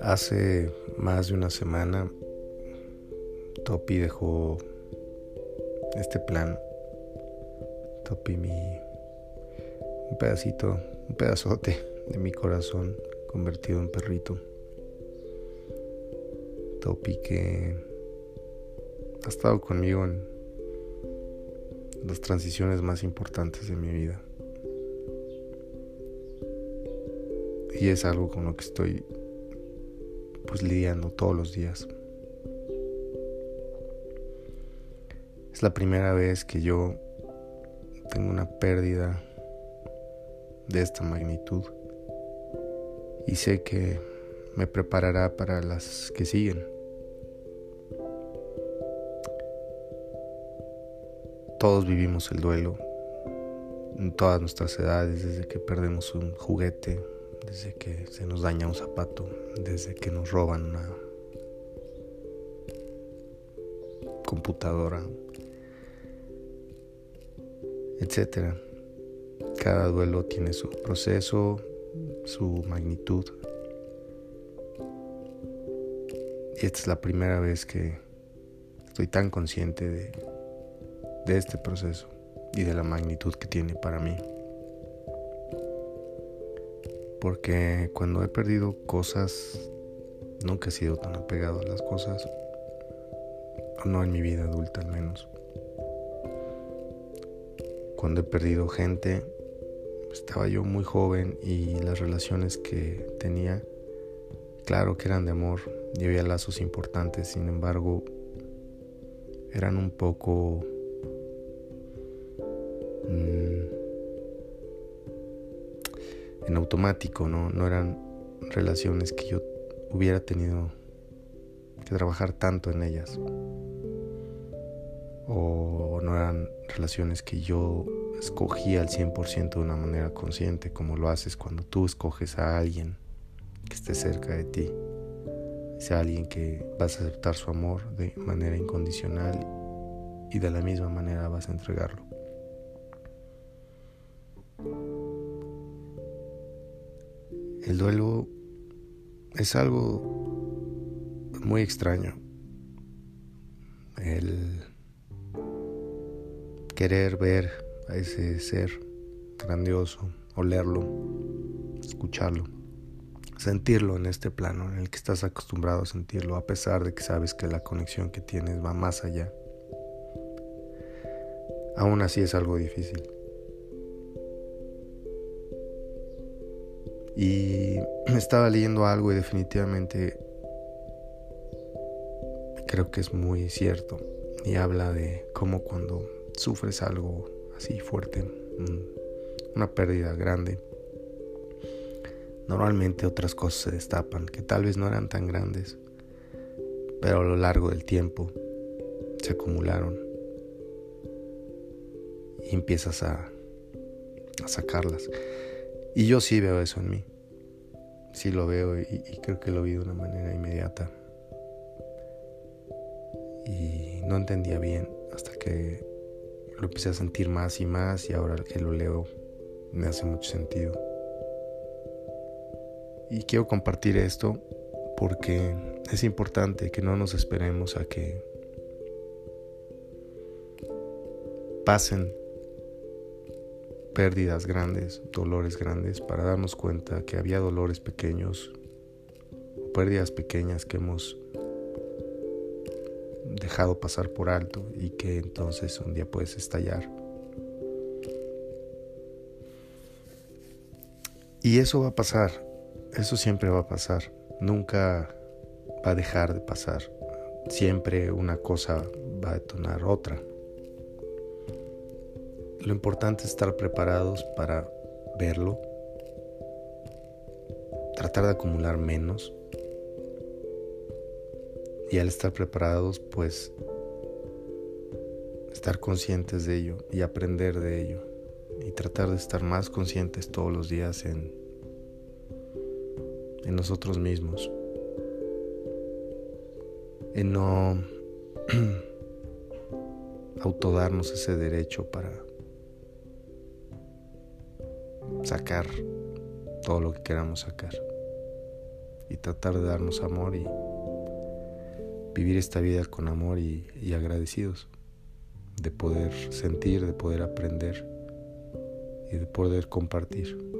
Hace más de una semana Topi dejó este plan. Topi mi un pedacito, un pedazote de mi corazón convertido en perrito. Topi que ha estado conmigo en las transiciones más importantes de mi vida. Y es algo con lo que estoy pues lidiando todos los días. Es la primera vez que yo tengo una pérdida de esta magnitud y sé que me preparará para las que siguen. Todos vivimos el duelo en todas nuestras edades, desde que perdemos un juguete, desde que se nos daña un zapato, desde que nos roban una computadora, etcétera. Cada duelo tiene su proceso, su magnitud. Y esta es la primera vez que estoy tan consciente de, de este proceso y de la magnitud que tiene para mí porque cuando he perdido cosas, nunca he sido tan apegado a las cosas, no en mi vida adulta al menos. Cuando he perdido gente, estaba yo muy joven y las relaciones que tenía, claro que eran de amor y había lazos importantes, sin embargo, eran un poco... Mm, en automático, ¿no? No eran relaciones que yo hubiera tenido que trabajar tanto en ellas. O no eran relaciones que yo escogía al 100% de una manera consciente, como lo haces cuando tú escoges a alguien que esté cerca de ti. Sea alguien que vas a aceptar su amor de manera incondicional y de la misma manera vas a entregarlo. El duelo es algo muy extraño. El querer ver a ese ser grandioso, olerlo, escucharlo, sentirlo en este plano en el que estás acostumbrado a sentirlo, a pesar de que sabes que la conexión que tienes va más allá. Aún así es algo difícil. Y estaba leyendo algo y definitivamente creo que es muy cierto. Y habla de cómo cuando sufres algo así fuerte, una pérdida grande, normalmente otras cosas se destapan, que tal vez no eran tan grandes, pero a lo largo del tiempo se acumularon y empiezas a, a sacarlas. Y yo sí veo eso en mí. Sí lo veo y, creo que lo vi de una manera inmediata. Y no entendía bien hasta que lo empecé a sentir más y más y ahora que lo leo me hace mucho sentido. Y quiero compartir esto porque es importante que no nos esperemos a que pasen pérdidas grandes, dolores grandes, para darnos cuenta que había dolores pequeños pérdidas pequeñas que hemos dejado pasar por alto y que entonces un día puedes estallar. Y eso va a pasar, eso siempre va a pasar, nunca va a dejar de pasar, siempre una cosa va a detonar otra. Lo importante es estar preparados para verlo, tratar de acumular menos. Y al estar preparados pues estar conscientes de ello y aprender de ello. Y tratar de estar más conscientes todos los días en, en nosotros mismos, en no autodarnos ese derecho para sacar todo lo que queramos sacar y tratar de darnos amor y vivir esta vida con amor y, agradecidos de poder sentir, de poder aprender y de poder compartir.